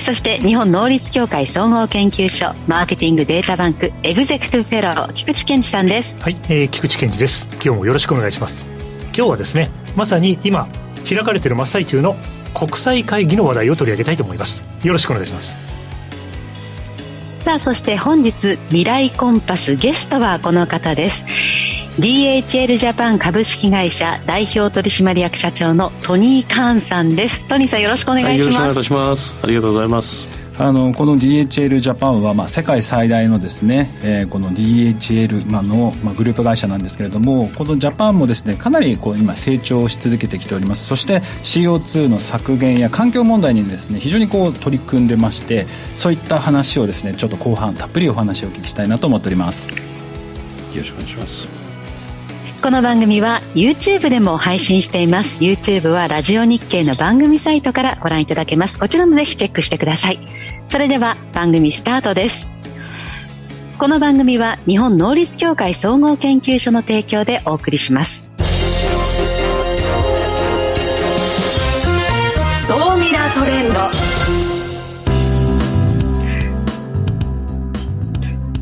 そして日本能率協会総合研究所マーケティングデータバンクエグゼクティブフェロー菊池健二さんです。はい、えー、菊池健二です。今日もよろしくお願いします。今日はですねまさに今開かれている真っ最中の国際会議の話題を取り上げたいと思います。よろしくお願いします。さあそして本日未来コンパスゲストはこの方です DHL ジャパン株式会社代表取締役社長のトニー・カーンさんです。トニーさんよろしくお願いします、はい、よろしくお願いいたします。ありがとうございます。あのこの DHL ジャパンは、まあ、世界最大のですね、えー、この DHL の、まあ、グループ会社なんですけれどもこのジャパンもですねかなりこう今成長し続けてきております。そして CO2 の削減や環境問題にですね非常にこう取り組んでましてそういった話をですねちょっと後半たっぷりお話をお聞きしたいなと思っております。よろしくお願いしますこの番組は YouTube でも配信しています。YouTube はラジオ日経の番組サイトからご覧いただけます。こちらもぜひチェックしてください。それでは番組スタートです。この番組は日本能率協会総合研究所の提供でお送りします。総ミラートレンド。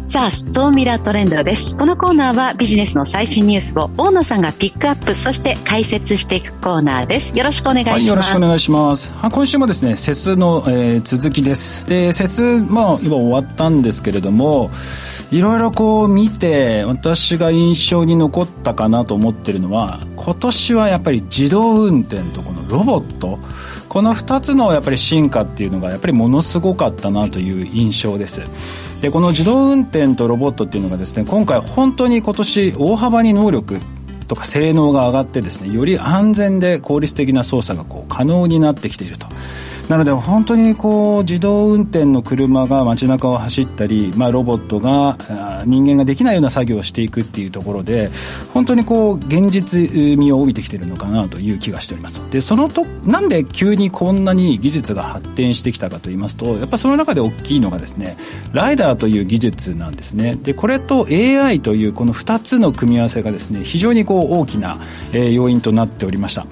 さあ、ストーミラートレンドです。このコーナーはビジネスの最新ニュースを大野さんがピックアップ、そして解説していくコーナーです。よろしくお願いします。はい、よろしくお願いします。今週もですね、節の、えー、続きです。で、節、まあ、今終わったんですけれども、いろいろこう見て、私が印象に残ったかなと思ってるのは、今年はやっぱり自動運転とこのロボット、この2つのやっぱり進化っていうのがやっぱりものすごかったなという印象です。でこの自動運転とロボットっていうのがですね今回本当に今年大幅に能力とか性能が上がってですねより安全で効率的な操作がこう可能になってきていると。なので本当にこう自動運転の車が街中を走ったり、まあ、ロボットが人間ができないような作業をしていくっていうところで本当にこう現実味を帯びてきているのかなという気がしております。でそのとなんで急にこんなに技術が発展してきたかといいますとやっぱその中で大きいのがですねライダーという技術なんですね。でこれと AI というこの2つの組み合わせがですね非常にこう大きな、要因となっておりました。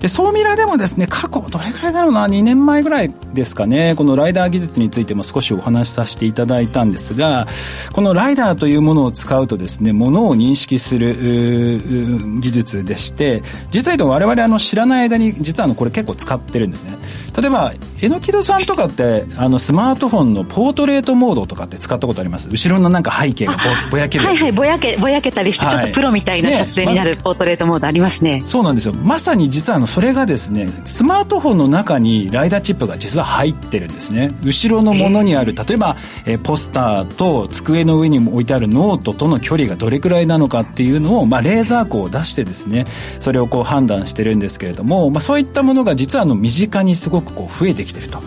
で、ソーミラでもですね、過去、どれくらいだろうな、2年前ぐらいですかね、このライダー技術についても少しお話しさせていただいたんですが、このライダーというものを使うとですね、ものを認識する技術でして、実は言うと我々あの知らない間に、実はあのこれ結構使ってるんですね。例えば、えのきどさんとかって、あのスマートフォンのポートレートモードとかって使ったことあります？後ろのなんか背景がぼぼやけるはいはい、ぼやけ、ぼやけたりして、ちょっとプロみたいな撮影になるポートレートモードありますね。そうなんですよ。まさに実はあのそれがですねスマートフォンの中に LiDAR チップが実は入ってるんですね後ろのものにある例えば、えポスターと机の上に置いてあるノートとの距離がどれくらいなのかっていうのを、まあ、レーザー光を出してですねそれをこう判断してるんですけれども、まあ、そういったものが実はあの身近にすごくこう増えてきてると。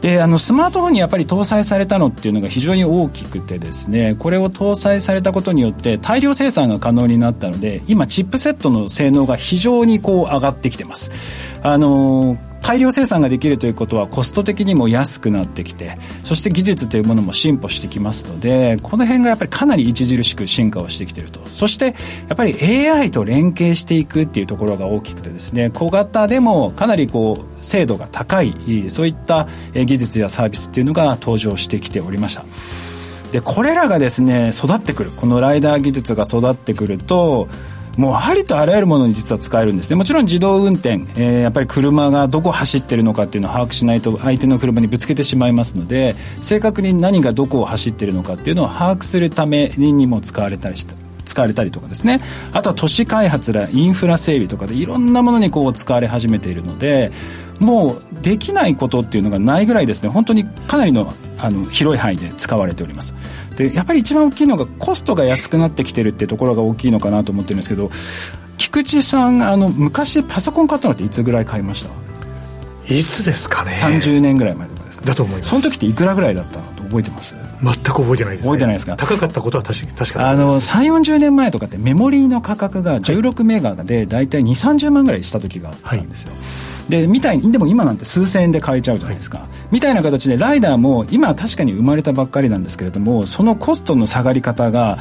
であのスマートフォンにやっぱり搭載されたのっていうのが非常に大きくてですねこれを搭載されたことによって大量生産が可能になったので今チップセットの性能が非常にこう上がってきてます。あの大量生産ができるということはコスト的にも安くなってきてそして技術というものも進歩してきますのでこの辺がやっぱりかなり著しく進化をしてきていると。そしてやっぱり AI と連携していくっていうところが大きくてですね小型でもかなりこう精度が高いそういった技術やサービスっていうのが登場してきておりました。でこれらがですね育ってくる。このライダー技術が育ってくるともうありとあらゆるものに実は使えるんですね。もちろん自動運転、えー、やっぱり車がどこ走ってるのかっていうのを把握しないと相手の車にぶつけてしまいますので正確に何がどこを走ってるのかっていうのを把握するためにも使われたりした使われたりとかですね。あとは都市開発やインフラ整備とかでいろんなものにこう使われ始めているのでもうできないことっていうのがないぐらいですね。本当にかなりのあの広い範囲で使われております。でやっぱり一番大きいのがコストが安くなってきてるってところが大きいのかなと思ってるんですけど菊池さんあの昔パソコン買ったのっていつぐらい買いました？いつですかね。30年ぐらい前とかですだと思います。その時っていくらぐらいだった？のと覚えてます？全く覚えてないです、ね、覚えてないですか？高かったことは確か確かあの3 4 0年前とかってメモリーの価格が16メガで大体2 3 0万ぐらいした時があったんですよ、はいでみたいにでも今なんて数千円で買えちゃうじゃないですか、はい、みたいな形でライダーも今は確かに生まれたばっかりなんですけれどもそのコストの下がり方が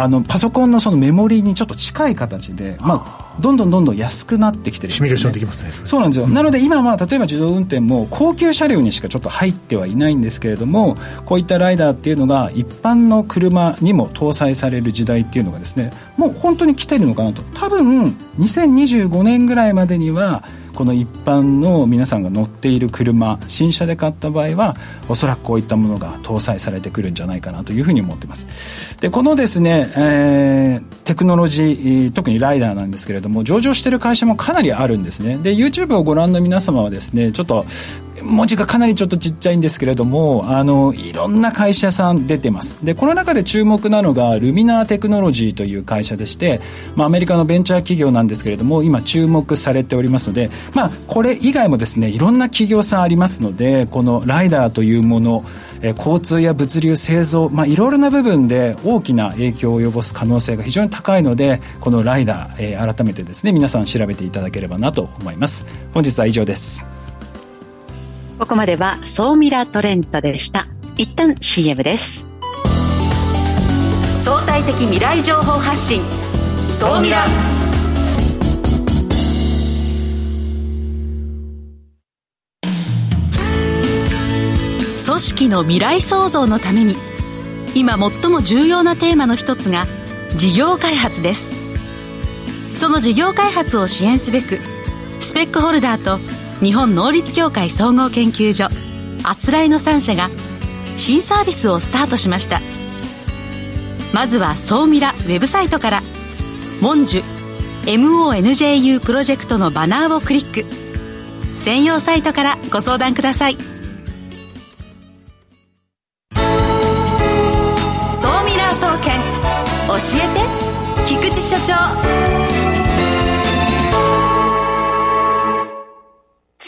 あのパソコンのそのメモリーにちょっと近い形で、まあ、どんどんどんどん安くなってきてるんです、ね、シミュレーションできますねそうなんですよ、うん、なので今は例えば自動運転も高級車両にしかちょっと入ってはいないんですけれどもこういったライダーっていうのが一般の車にも搭載される時代っていうのがですねもう本当に来てるのかなと。多分2025年ぐらいまでにはこの一般の皆さんが乗っている車新車で買った場合はおそらくこういったものが搭載されてくるんじゃないかなというふうに思っています。でこのですね、えー、テクノロジー特にライダーなんですけれども上場している会社もかなりあるんですね。で YouTube をご覧の皆様はですねちょっと文字がかなりちょっとちっちゃいんですけれどもあのいろんな会社さん出てます。でこの中で注目なのがルミナーテクノロジーという会社でして、まあ、アメリカのベンチャー企業なんですけれども今注目されておりますので、まあ、これ以外もですねいろんな企業さんありますのでこのライダーというものえ交通や物流製造、まあ、いろいろな部分で大きな影響を及ぼす可能性が非常に高いのでこのライダー、えー、改めてですね皆さん調べていただければなと思います。本日は以上です。ここまでは総ミラトレンドでした。一旦 CM です。相対的未来情報発信。総ミラ。組織の未来創造のために今最も重要なテーマの一つが事業開発です。その事業開発を支援すべくスペックホルダーと日本能率協会総合研究所あつらいの3社が新サービスをスタートしました。まずは総ミラウェブサイトから「モンジュ MONJU プロジェクト」のバナーをクリック。専用サイトからご相談ください。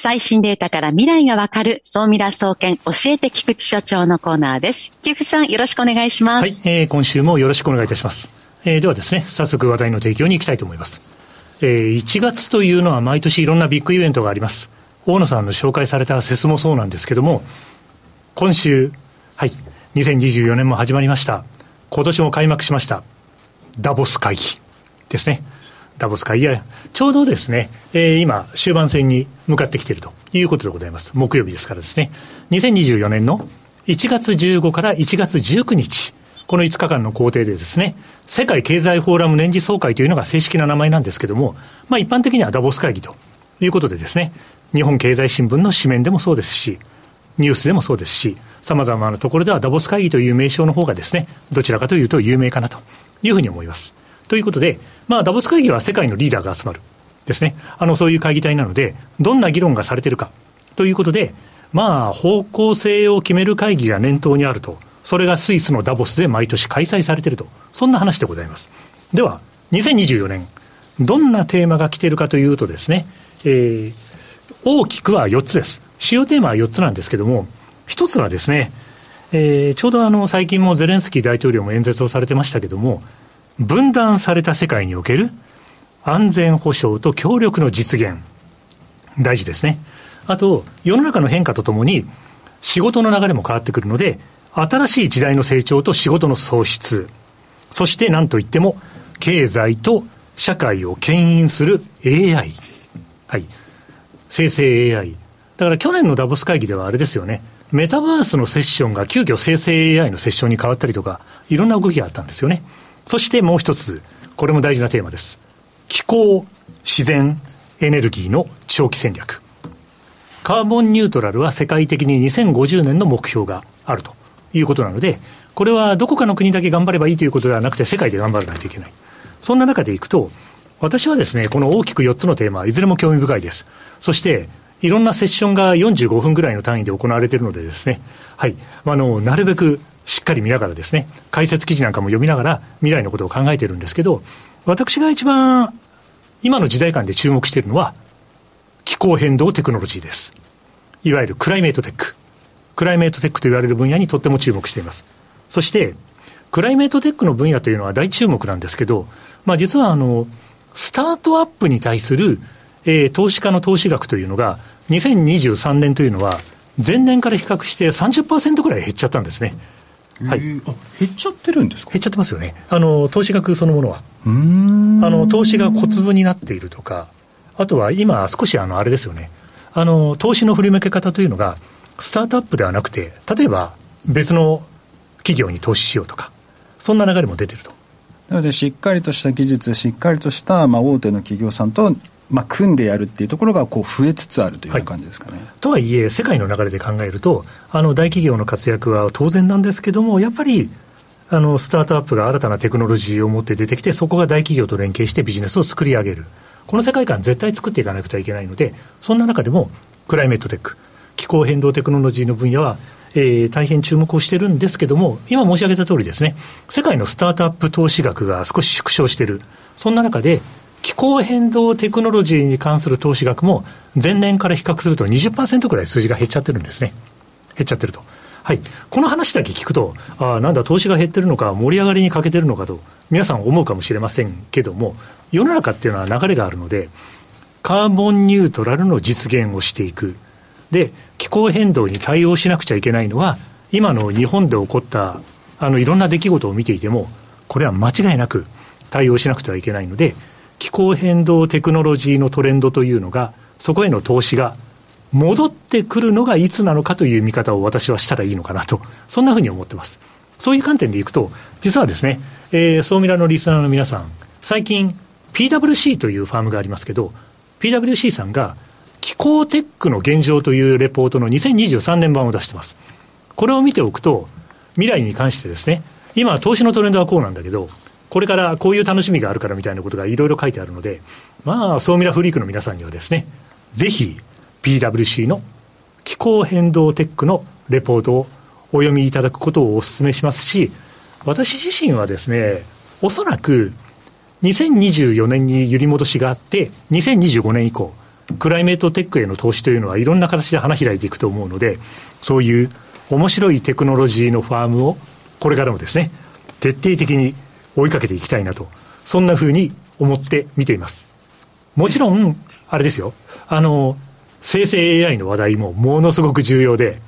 最新データから未来がわかる、総ミラ総研教えて菊池所長のコーナーです。菊池さん、よろしくお願いします。はい、えー、今週もよろしくお願いいたします。えー、ではですね、早速話題の提供に行きたいと思います。えー、1月というのは毎年いろんなビッグイベントがあります。大野さんの紹介されたセスもそうなんですけども、今週、はい、2024年も始まりました。今年も開幕しました。ダボス会議ですね。ダボス会議は、ちょうどですね、えー、今、終盤戦に向かってきているということでございます。木曜日ですからですね。2024年の1月15から1月19日、この5日間の工程でですね、世界経済フォーラム年次総会というのが正式な名前なんですけども、まあ一般的にはダボス会議ということでですね、日本経済新聞の紙面でもそうですし、ニュースでもそうですし、さまざまなところではダボス会議という名称の方がですね、どちらかというと有名かなというふうに思います。ということで、まあ、ダボス会議は世界のリーダーが集まる。ですね。あの、そういう会議体なので、どんな議論がされてるか。ということで、まあ、方向性を決める会議が念頭にあると。それがスイスのダボスで毎年開催されてると。そんな話でございます。では、2024年、どんなテーマが来てるかというとですね、えー、大きくは4つです。主要テーマは4つなんですけども、1つはですね、えー、ちょうどあの、最近もゼレンスキー大統領も演説をされてましたけども、分断された世界における安全保障と協力の実現。大事ですね。あと、世の中の変化とともに、仕事の流れも変わってくるので、新しい時代の成長と仕事の創出。そして何といっても、経済と社会を牽引する AI。はい。生成 AI。だから去年のダボス会議ではあれですよね。メタバースのセッションが急遽生成 AI のセッションに変わったりとか、いろんな動きがあったんですよね。そしてもう一つ、これも大事なテーマです。気候、自然、エネルギーの長期戦略。カーボンニュートラルは世界的に2050年の目標があるということなので、これはどこかの国だけ頑張ればいいということではなくて、世界で頑張らないといけない。そんな中でいくと、私はですね、この大きく4つのテーマ、いずれも興味深いです。そして、いろんなセッションが45分ぐらいの単位で行われているのでですね、はい、あの、なるべくしっかり見ながらですね、解説記事なんかも読みながら未来のことを考えてるんですけど、私が一番今の時代感で注目しているのは気候変動テクノロジーです。いわゆるクライメートテック。クライメートテックと言われる分野にとっても注目しています。そして、クライメートテックの分野というのは大注目なんですけど、まあ、実はあの、スタートアップに対する、えー、投資家の投資額というのが、2023年というのは、前年から比較して30%ぐらい減っちゃったんですね。はい、減っちゃってるんですか？減っちゃってますよね。あの、投資額そのものは。あの、投資が小粒になっているとか、あとは今少しあの、あれですよね。あの、投資の振り向け方というのが、スタートアップではなくて、例えば別の企業に投資しようとか、そんな流れも出てると。なので、しっかりとした技術、しっかりとした、まあ、大手の企業さんと、まあ、組んでやるっていうところがこう増えつつあるという感じですかね、はい、とはいえ、世界の流れで考えると、あの大企業の活躍は当然なんですけども、やっぱりあのスタートアップが新たなテクノロジーを持って出てきて、そこが大企業と連携してビジネスを作り上げる、この世界観、絶対作っていかなくてはいけないので、そんな中でも、クライメットテック、気候変動テクノロジーの分野は、えー、大変注目をしてるんですけども、今申し上げた通りですね、世界のスタートアップ投資額が少し縮小している、そんな中で、気候変動テクノロジーに関する投資額も、前年から比較すると20%くらい数字が減っちゃってるんですね。減っちゃってると。はい。この話だけ聞くと、ああ、なんだ、投資が減ってるのか、盛り上がりに欠けてるのかと、皆さん思うかもしれませんけども、世の中っていうのは流れがあるので、カーボンニュートラルの実現をしていく。で、気候変動に対応しなくちゃいけないのは、今の日本で起こった、あの、いろんな出来事を見ていても、これは間違いなく対応しなくてはいけないので、気候変動テクノロジーのトレンドというのが、そこへの投資が戻ってくるのがいつなのかという見方を私はしたらいいのかなと、そんなふうに思ってます。そういう観点でいくと、実はですね、えー、総ミラのリスナーの皆さん、最近、PWC というファームがありますけど、PWC さんが気候テックの現状というレポートの2023年版を出してます。これを見ておくと、未来に関してですね、今、投資のトレンドはこうなんだけど、これからこういう楽しみがあるからみたいなことがいろいろ書いてあるので、まあ、ソーミラフリークの皆さんにはですね、ぜひ PWC の気候変動テックのレポートをお読みいただくことをお勧めしますし、私自身はですね、おそらく2024年に揺り戻しがあって、2025年以降、クライメートテックへの投資というのはいろんな形で花開いていくと思うので、そういう面白いテクノロジーのファームをこれからもですね、徹底的に追いかけていきたいなと、そんなふうに思って見ています。もちろん、あれですよ、あの、生成 AI の話題もものすごく重要で、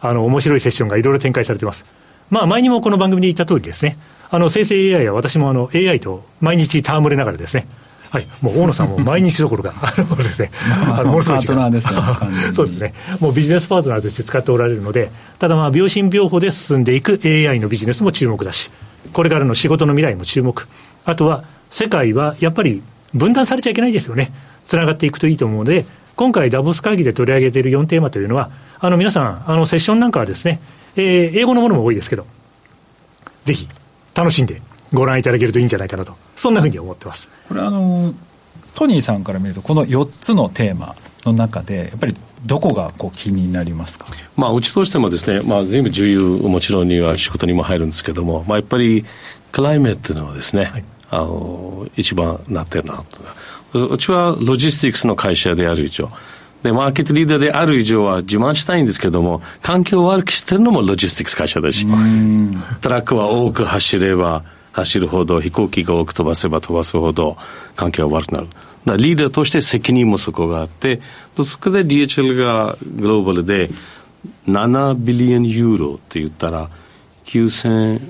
あの、面白いセッションがいろいろ展開されてます。まあ、前にもこの番組で言った通りですね、あの、生成 AI は私もあの、AI と毎日戯れながらですね、はい、もう大野さんも毎日どころか、あのですね、あのものすごいパートナーですね、そうですね、もうビジネスパートナーとして使っておられるので、ただまあ、病診療法で進んでいく AI のビジネスも注目だし、これからの仕事の未来も注目。あとは、世界はやっぱり分断されちゃいけないですよね。つながっていくといいと思うので、今回ダボス会議で取り上げている4テーマというのは、あの皆さん、あのセッションなんかはですね、えー、英語のものも多いですけど、ぜひ楽しんでご覧いただけるといいんじゃないかなと、そんなふうに思ってます。これあのトニーさんから見ると、この4つのテーマの中で、やっぱりどこがこう気になりますか、まあ、うちとしてもですね、まあ、全部重要、もちろんには仕事にも入るんですけども、まあ、やっぱりクライメットのはですね、はい、あの一番なってるなと。うちはロジスティクスの会社である以上、で、マーケットリーダーである以上は自慢したいんですけども、環境を悪くしてるのもロジスティクス会社だし、トラックは多く走れば走るほど、飛行機が多く飛ばせば飛ばすほど、環境は悪くなる。だリーダーとして責任もそこがあって、そこで DHL がグローバルで7ビリオンユーロって言ったら9000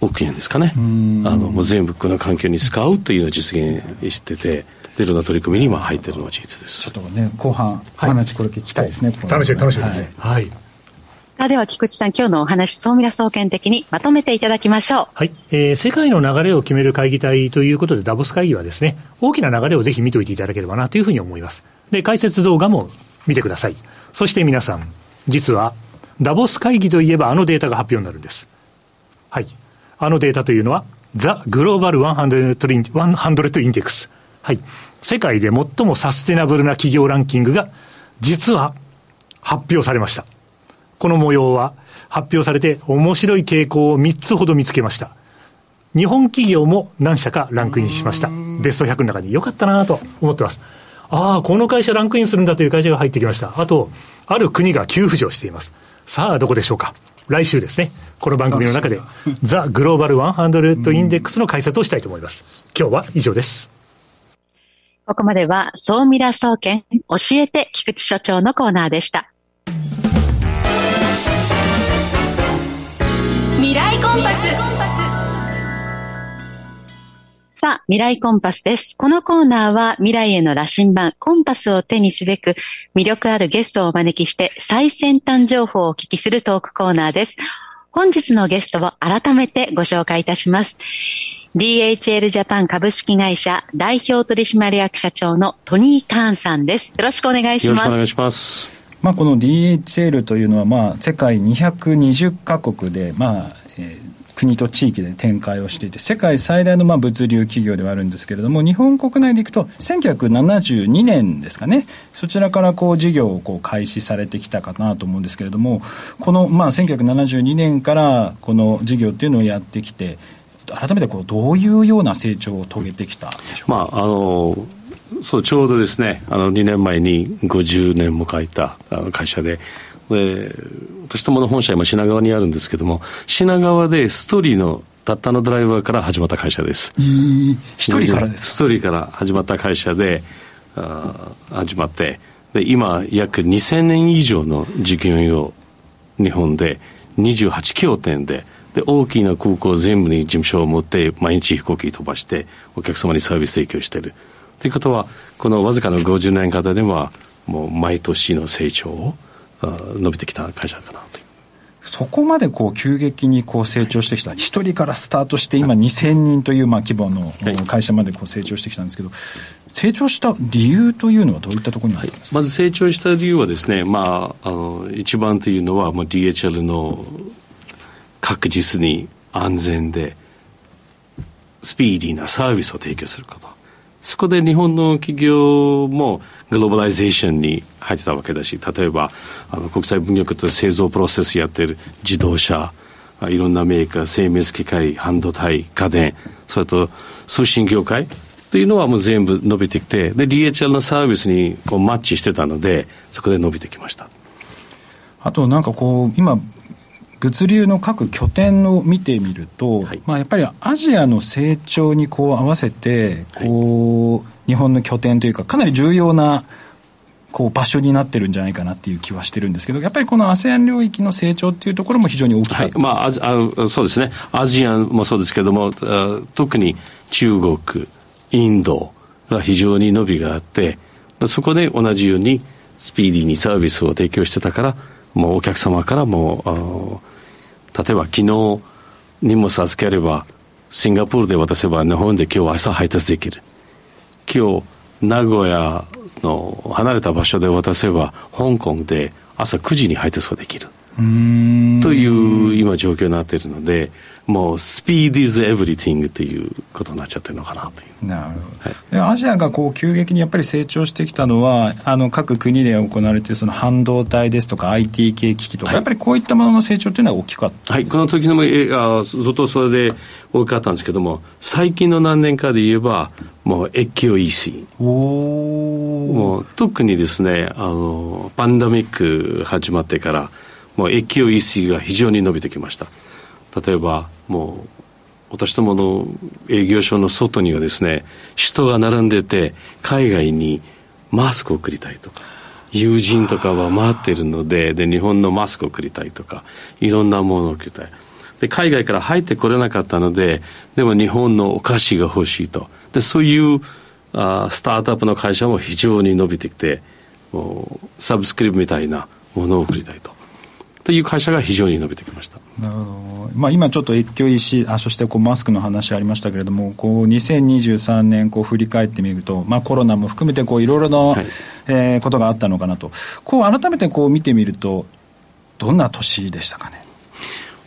億円ですかね。あの、もう全部この環境に使うというのを実現してて、いろんな取り組みに今入ってるのは事実です。ちょっとね、後半、お話これ聞きたいですね。楽しい、楽しいですね。はい。はいさあでは菊池さん、今日のお話、総ミラ総研的にまとめていただきましょう。はい。えー、世界の流れを決める会議体ということで、ダボス会議はですね、大きな流れをぜひ見ておいていただければなというふうに思います。で、解説動画も見てください。そして皆さん、実は、ダボス会議といえばあのデータが発表になるんです。はい。あのデータというのは、ザ・グローバル100インデックス。はい。世界で最もサステナブルな企業ランキングが、実は発表されました。この模様は発表されて面白い傾向を3つほど見つけました。日本企業も何社かランクインしました。ベスト100の中に良かったなと思ってます。ああ、この会社ランクインするんだという会社が入ってきました。あと、ある国が急浮上しています。さあ、どこでしょうか。来週ですね、この番組の中で、ザ・グローバル100インデックスの解説をしたいと思います。今日は以上です。ここまでは、総ミラ総研、教えて菊池所長のコーナーでした。ンパス。さあ、未来コンパスです。このコーナーは未来への羅針盤、コンパスを手にすべく、魅力あるゲストをお招きして最先端情報をお聞きするトークコーナーです。本日のゲストを改めてご紹介いたします。DHL ジャパン株式会社代表取締役社長のトニー・カーンさんです。よろしくお願いします。よろしくお願いします。まあ、この DHL というのは、まあ、世界220カ国で、まあ、えー国と地域で展開をしていて、世界最大のまあ物流企業ではあるんですけれども、日本国内でいくと、1972年ですかね、そちらからこう事業をこう開始されてきたかなと思うんですけれども、このまあ1972年からこの事業っていうのをやってきて、改めてこうどういうような成長を遂げてきたでしょうか？まああのそうちょうどですねあの2年前に50年迎えた会社でで私どもの本社今品川にあるんですけども品川でストーリーのたったのドライバーから始まった会社です。一人からですストーリーから始まった会社であ始まってで今約2000年以上の事業員を日本で28拠点でで大きな空港全部に事務所を持って毎日飛行機飛ばしてお客様にサービス提供している。ということはこのわずかの50年間ではもう毎年の成長を伸びてきた会社かなと。そこまでこう急激にこう成長してきた、一人からスタートして今2000人というまあ規模の会社までこう成長してきたんですけど、成長した理由というのはどういったところにありますか、まず成長した理由はですね、まあ、あの一番というのはもう DHL の確実に安全でスピーディーなサービスを提供すること。そこで日本の企業もグローバライゼーションに入ってたわけだし、例えばあの国際文脈と製造プロセスやってる自動車、いろんなメーカー、精密機械、半導体、家電、それと通信業界というのはもう全部伸びてきて、で、DHL のサービスにこうマッチしてたので、そこで伸びてきました。あとなんかこう、今、物流の各拠点を見てみると、はい、まあ、やっぱりアジアの成長にこう合わせてこう、はい、日本の拠点というかかなり重要なこう場所になってるんじゃないかなっていう気はしてるんですけどやっぱりこの ASEAN 領域の成長っていうところも非常に大きかった、はい、まあ、あそうですね。アジアもそうですけども特に中国インドが非常に伸びがあってそこで同じようにスピーディーにサービスを提供してたからもうお客様からも例えば昨日荷物預ければシンガポールで渡せば日本で今日朝配達できる。今日名古屋の離れた場所で渡せば香港で朝9時に配達ができる。という今状況になっているのでもうスピーディーズエブリティングということになっちゃってるのかなという。なるほど、はい、アジアがこう急激にやっぱり成長してきたのはあの各国で行われているその半導体ですとか IT 系機器とか、はい、やっぱりこういったものの成長というのは大きかったはいこの時のもえあずっとそれで大きかったんですけども最近の何年かで言えばもう越境 EC もう特にですねあのパンダミック始まってからもう越境 EC が非常に伸びてきました。例えばもう私どもの営業所の外にはですね人が並んでて海外にマスクを送りたいとか友人とかは待ってるのでで日本のマスクを送りたいとかいろんなものを送りたい。で海外から入ってこれなかったのででも日本のお菓子が欲しいと。でそういうあスタートアップの会社も非常に伸びてきてサブスクリプみたいなものを送りたいと。という会社が非常に伸びてきました。なるほど。まあ、今ちょっと越境 EC、あそしてこうマスクの話ありましたけれども、こう2023年こう振り返ってみると、まあ、コロナも含めてこういろいろな、はい、えー、ことがあったのかなと、こう改めてこう見てみると、どんな年でしたかね？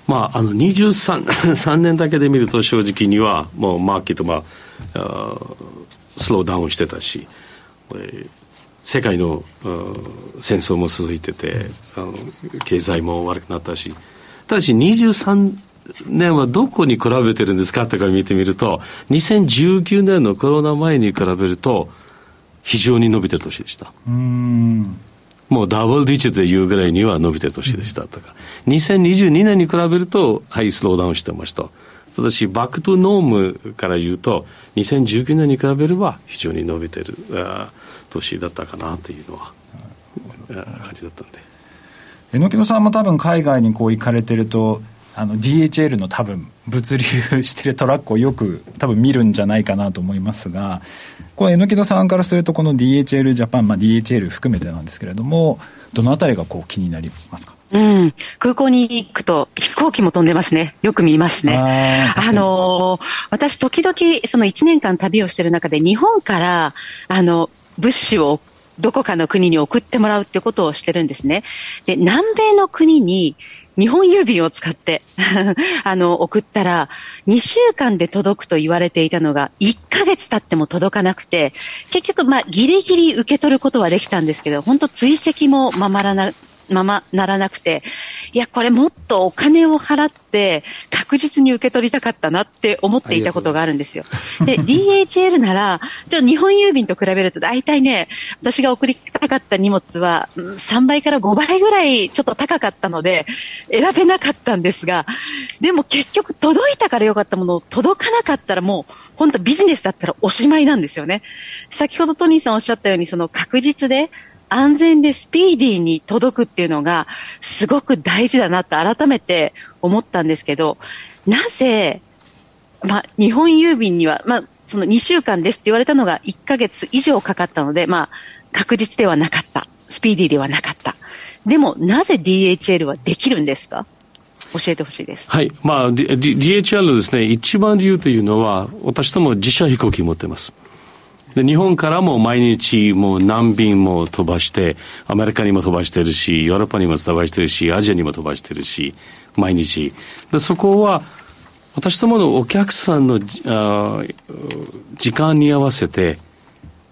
まあ、あの23 3 年だけで見ると正直にはもうマーケットはスローダウンしてたし、世界の戦争も続いててあの経済も悪くなったしただし23年はどこに比べてるんですかってから見てみると2019年のコロナ前に比べると非常に伸びてる年でした。もう double digit でいうぐらいには伸びてる年でした。とか、2022年に比べると、はい、スローダウンしてました。ただし、 back to norm から言うと、2019年に比べれば非常に伸びてる年だったかなというのは、感じだったんで。榎木戸さんも多分海外にこう行かれてると、あの DHL の多分物流してるトラックをよく多分見るんじゃないかなと思いますがこれ榎木戸さんからするとこの DHL ジャパン、まあ、DHL 含めてなんですけれどもどのあたりがこう気になりますか？うん。空港に行くと飛行機も飛んでますね。よく見ますね。ああのー、私時々その1年間旅をしてる中で日本から、あの、物資をどこかの国に送ってもらうってことをしてるんですね。で、南米の国に日本郵便を使って あの、送ったら、2週間で届くと言われていたのが、1ヶ月経っても届かなくて、結局、まあ、ギリギリ受け取ることはできたんですけど、本当追跡もままらな、ままならなくて、いや、これもっとお金を払って確実に受け取りたかったなって思っていたことがあるんですよ。で、DHL なら、ちょ日本郵便と比べると大体ね、私が送りたかった荷物は3倍から5倍ぐらいちょっと高かったので、選べなかったんですが、でも結局届いたからよかったものを届かなかったらもう、本当ビジネスだったらおしまいなんですよね。先ほどトニーさんおっしゃったように、その確実で安全でスピーディーに届くっていうのがすごく大事だなと改めて思ったんですけど、なぜ、まあ、日本郵便には、まあ、その2週間ですって言われたのが1ヶ月以上かかったので、まあ、確実ではなかった。スピーディーではなかった。でも、なぜ DHL はできるんですか？教えてほしいです。はい。まあ、D、DHL のですね、一番理由というのは、私とも自社飛行機持ってます。で、日本からも毎日もう何便も飛ばして、アメリカにも飛ばしてるし、ヨーロッパにも飛ばしてるし、アジアにも飛ばしてるし、毎日。で、そこは、私どものお客さんのあ時間に合わせて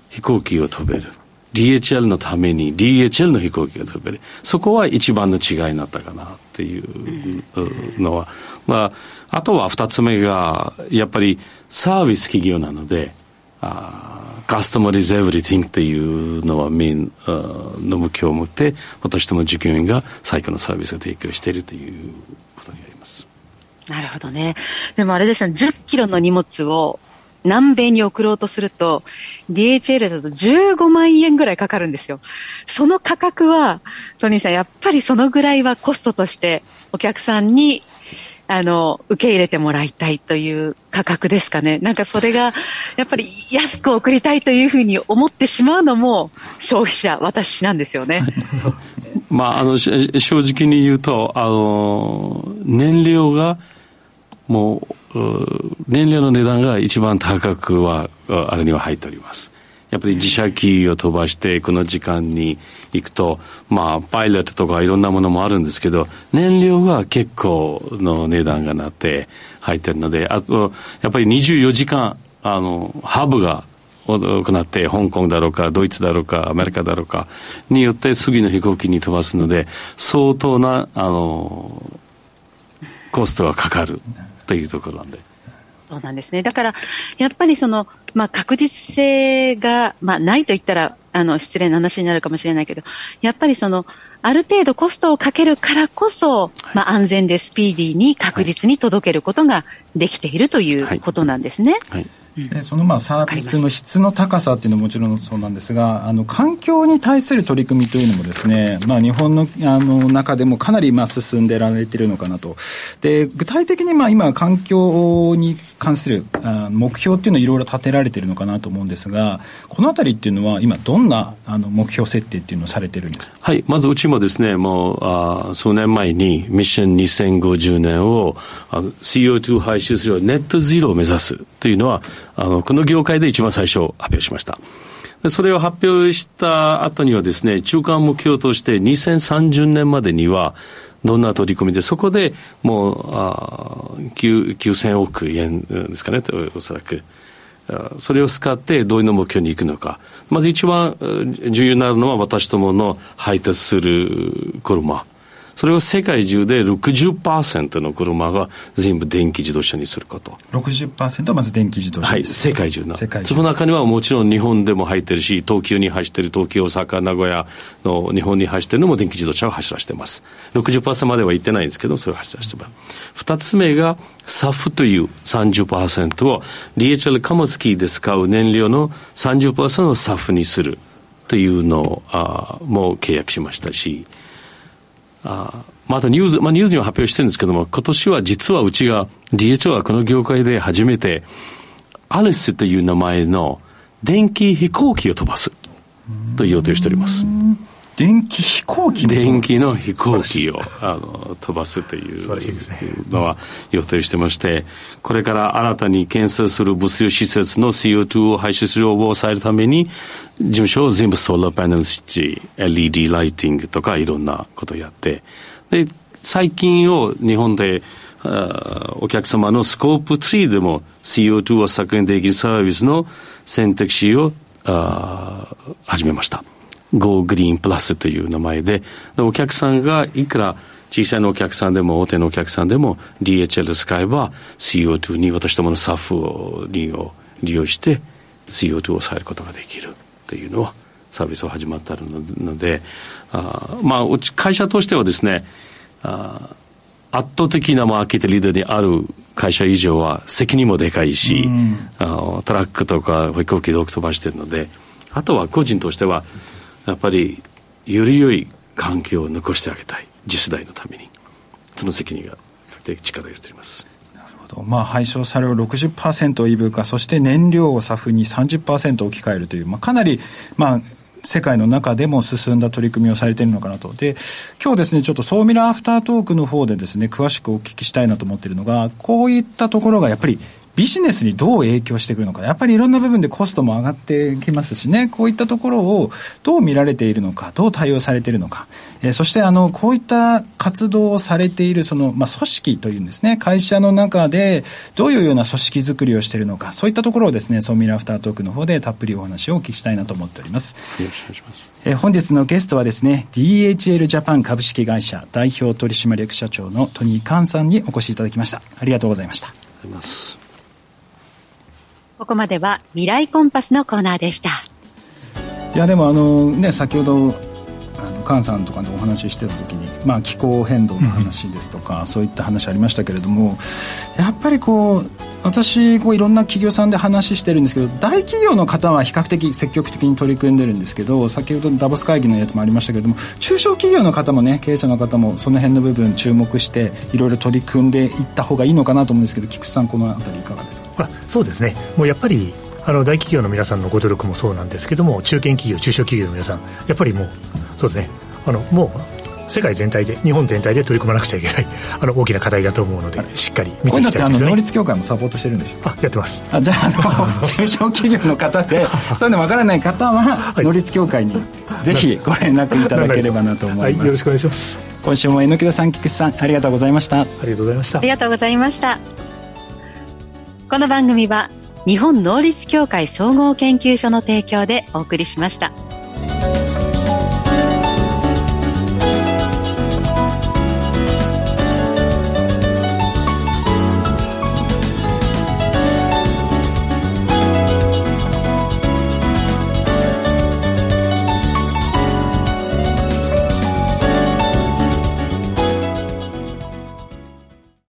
飛行機を飛べる。DHL のために DHL の飛行機が飛べる。そこは一番の違いになったかなっていうのは。まあ、あとは二つ目が、やっぱりサービス企業なので、あカスタマリズエブリティングっていうのはメインの目標を持って、私ども従業員が最高のサービスを提供しているということになります。なるほどね。でもあれですね、10キロの荷物を南米に送ろうとすると、DHL だと15万円ぐらいかかるんですよ。その価格は、トニーさん、やっぱりそのぐらいはコストとしてお客さんにあの、受け入れてもらいたいという価格ですかね。なんかそれが、やっぱり安く送りたいというふうに思ってしまうのも消費者、私なんですよね。まあ、あの、正直に言うと、あの、燃料が、もう、燃料の値段が一番高くは、あれには入っております。やっぱり自社機を飛ばしてこの時間に行くと、まあ、パイロットとかいろんなものもあるんですけど、燃料が結構の値段がなって入ってるので、あと、やっぱり24時間、あの、ハブが行って、香港だろうか、ドイツだろうか、アメリカだろうか、によって次の飛行機に飛ばすので、相当な、あの、コストがかかるというところなんで。そうなんですね。だから、やっぱりその、まあ、確実性が、まあ、ないと言ったら、あの、失礼な話になるかもしれないけど、やっぱりその、ある程度コストをかけるからこそ、まあ、安全でスピーディーに確実に届けることができているということなんですね。はいはいでそのまあサービスの質の高さっていうのはもちろんそうなんですがあの環境に対する取り組みというのもですね、まあ、日本のあの中でもかなりまあ進んでられているのかなと。で具体的にまあ今環境に関するあ目標っていうのをいろいろ立てられているのかなと思うんですがこのあたりっていうのは今どんなあの目標設定っていうのをされてるんですはい。まずうちもですねもうあ数年前にミッション2050年を CO2 排出量ネットゼロを目指すというのはあの、この業界で一番最初発表しました。でそれを発表した後にはですね、中間目標として2030年までには、どんな取り組みで、そこでもう、あ9000億円ですかね、おそらく。それを使ってどういう目標に行くのか。まず一番重要になるのは私どもの配達する車。それを世界中で60%の車が全部電気自動車にすること。60%はまず電気自動車はい、世界中の。世界中。その中にはもちろん日本でも入ってるし、東急に走ってる東京、大阪、名古屋の日本に走ってるのも電気自動車を走らせてます。60%までは行ってないんですけど、それを走らせてます。二つ目が、サフという30%を DHL 貨物機で使う燃料の30%をサフにするというのをあもう契約しましたし、あまたニュース、まあニュースには発表してるんですけども、今年は実はうちが DHO はこの業界で初めてアレスという名前の電気飛行機を飛ばすという予定しております。電気飛行機電気の飛行機をあの飛ばすというのは予定してまして、これから新たに建設する物流施設の CO2 を排出量を抑えるために、事務所を全部ソーラーパネル設置、LED ライティングとかいろんなことをやって、で、最近を日本でお客様のスコープ3でも CO2 を削減できるサービスの選択肢を始めました。Go Green Plus という名前で、でお客さんがいくら小さいのお客さんでも大手のお客さんでも DHL 使えば CO2 に私どものサフを利用して CO2 を抑えることができるというのはサービスを始まったので、あまあ、会社としてはですね、あ圧倒的なマーケットリーダーである会社以上は責任もでかいし、あトラックとか飛行機で飛ばしてるので、あとは個人としては、やっぱりより良い環境を残してあげたい次世代のために。その責任が力を入れています。なるほど。まあ配送車両60% EV 化そして燃料を SAF に30%置き換えるという、まあ、かなりまあ世界の中でも進んだ取り組みをされているのかなと。で、今日ですね、ちょっと総ミラーアフタートークの方でですね、詳しくお聞きしたいなと思っているのが、こういったところがやっぱりビジネスにどう影響してくるのか、やっぱりいろんな部分でコストも上がってきますしね、こういったところをどう見られているのか、どう対応されているのか、えー、そしてあのこういった活動をされているその、まあ、組織というんですね、会社の中でどういうような組織づくりをしているのか、そういったところをですね、ソーミラーアフタートークの方でたっぷりお話をお聞きしたいなと思っております。よろしくお願いします。えー、本日のゲストはですね、DHL ジャパン株式会社代表取締役社長のトニー・カンさんにお越しいただきました。ありがとうございました。ありがとうございます。ここまでは未来コンパスのコーナーでした。いやでもあのね先ほど菅さんとかでお話ししてた時に、まあ、気候変動の話ですとか、うん、そういった話ありましたけれどもやっぱりこう私こういろんな企業さんで話してるんですけど大企業の方は比較的積極的に取り組んでるんですけど先ほどダボス会議のやつもありましたけれども中小企業の方もね経営者の方もその辺の部分注目していろいろ取り組んでいった方がいいのかなと思うんですけど菊池さんこの辺りいかがですか？あそうですね。もうやっぱりあの大企業の皆さんのご努力もそうなんですけども中堅企業中小企業の皆さんやっぱりもうそうですね。あのもう世界全体で日本全体で取り組まなくちゃいけない。あの大きな課題だと思うのでしっかり見ていきたいです、ね、能率協会もサポートしてるんですあやってます。あじゃああの 中小企業の方で そういうの分からない方は、はい、能率協会にぜひご連絡いただければなと思います、はい、よろしくお願いします。今週も榎木田さん菊池さんありがとうございました。ありがとうございました。ありがとうございました。この番組は日本能率協会総合研究所の提供でお送りしました。